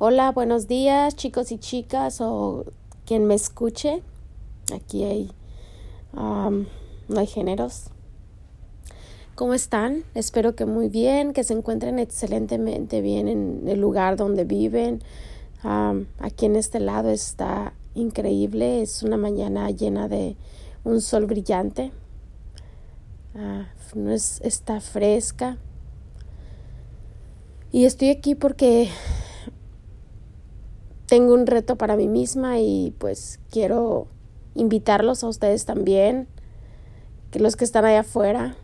Hola, buenos días chicos y chicas o quien me escuche. Aquí hay, no hay géneros. ¿Cómo están? Espero que muy bien, que se encuentren excelentemente bien en el lugar donde viven. aquí en este lado está increíble, es una mañana llena de un sol brillante. Es, está fresca. Y estoy aquí porque tengo un reto para mí misma y pues quiero invitarlos a ustedes también, que los que están allá afuera,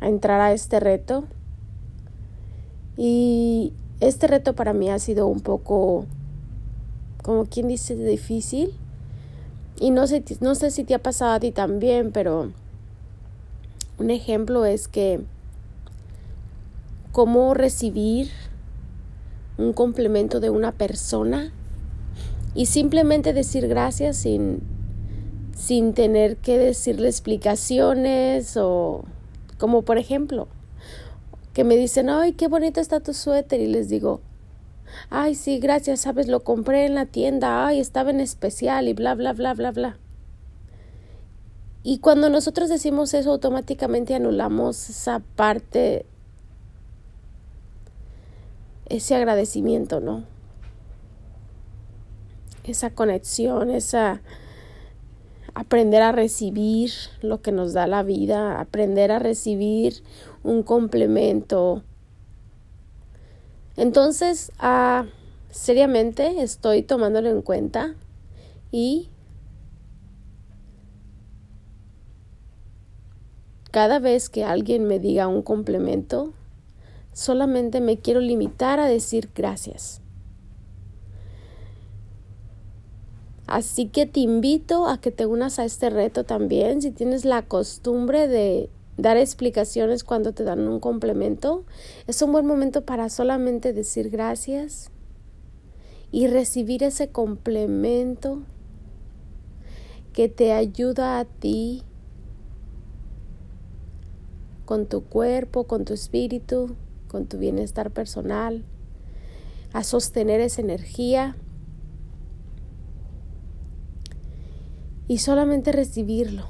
a entrar a este reto. Y este reto para mí ha sido un poco, como quien dice, difícil. Y no sé, no sé si te ha pasado a ti también, pero un ejemplo es que cómo recibir un complemento de una persona y simplemente decir gracias sin, sin tener que decirle explicaciones o como por ejemplo que me dicen, ay, qué bonito está tu suéter y les digo, ay, sí, gracias, sabes, lo compré en la tienda, ay, estaba en especial y bla, bla, bla, bla, bla. Y cuando nosotros decimos eso, automáticamente anulamos esa parte ese agradecimiento, ¿no? Esa conexión, esa aprender a recibir lo que nos da la vida, aprender a recibir un complemento. Entonces, ah, seriamente estoy tomándolo en cuenta y cada vez que alguien me diga un complemento, solamente me quiero limitar a decir gracias. Así que te invito a que te unas a este reto también. Si tienes la costumbre de dar explicaciones cuando te dan un complemento, es un buen momento para solamente decir gracias y recibir ese complemento que te ayuda a ti con tu cuerpo, con tu espíritu, con tu bienestar personal, a sostener esa energía. Y solamente recibirlo.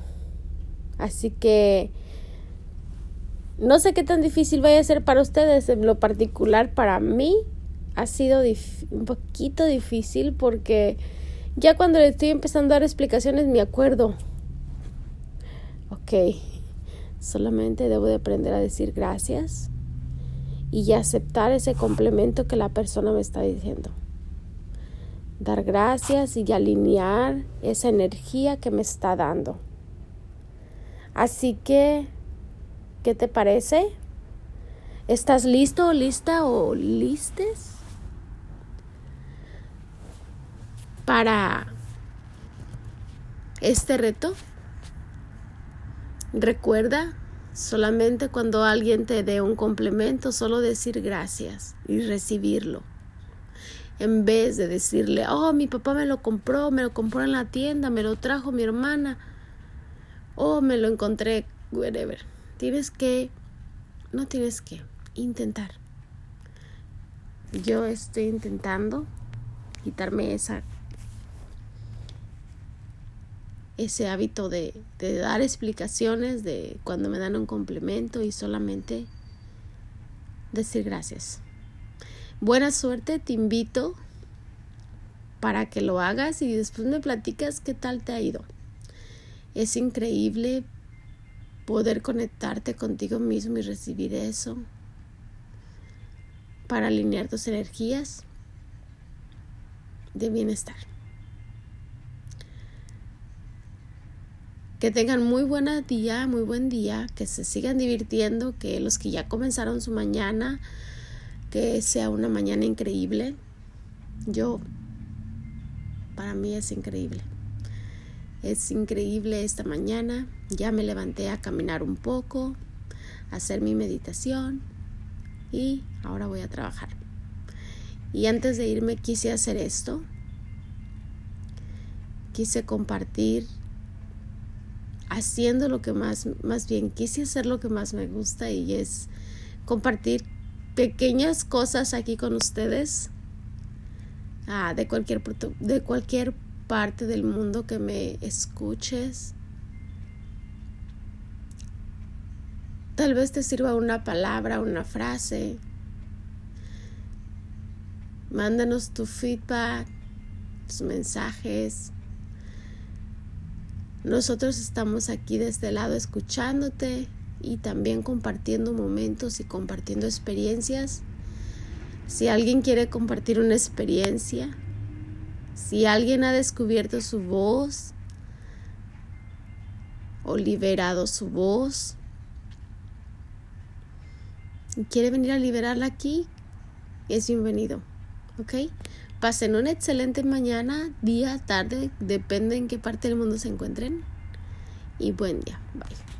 Así que no sé qué tan difícil vaya a ser para ustedes, en lo particular para mí ha sido un poquito difícil porque ya cuando le estoy empezando a dar explicaciones me acuerdo, ok, solamente debo de aprender a decir gracias y aceptar ese complemento que la persona me está diciendo. Dar gracias y alinear esa energía que me está dando. Así que, ¿qué te parece? ¿Estás listo, lista o listes para este reto? Recuerda Solamente cuando alguien te dé un complemento, solo decir gracias y recibirlo. En vez de decirle, oh, mi papá me lo compró, me lo compró en la tienda, me lo trajo mi hermana, oh, me lo encontré, whatever. Tienes que, no tienes que, intentar. Yo estoy intentando quitarme esa ese hábito de, dar explicaciones de cuando me dan un complemento y solamente decir gracias. Buena suerte, te invito para que lo hagas y después me platicas qué tal te ha ido. Es increíble poder conectarte contigo mismo y recibir eso para alinear tus energías de bienestar. Que tengan muy buen día, muy buen día, que se sigan divirtiendo, que los que ya comenzaron su mañana, que sea una mañana increíble. Yo, para mí es increíble. Es increíble esta mañana. Ya me levanté a caminar un poco, a hacer mi meditación y ahora voy a trabajar. Y antes de irme quise hacer esto. Quise compartir haciendo lo que más, más bien quise hacer lo que más me gusta y es compartir pequeñas cosas aquí con ustedes ah, de, cualquier, de cualquier parte del mundo que me escuches. Tal vez te sirva una palabra, una frase. Mándanos tu feedback, tus mensajes. Nosotros estamos aquí de este lado escuchándote y también compartiendo momentos y compartiendo experiencias. Si alguien quiere compartir una experiencia, si alguien ha descubierto su voz o liberado su voz y quiere venir a liberarla aquí, es bienvenido. ¿Ok? Pasen una excelente mañana, día, tarde, depende en qué parte del mundo se encuentren. Y buen día. Bye.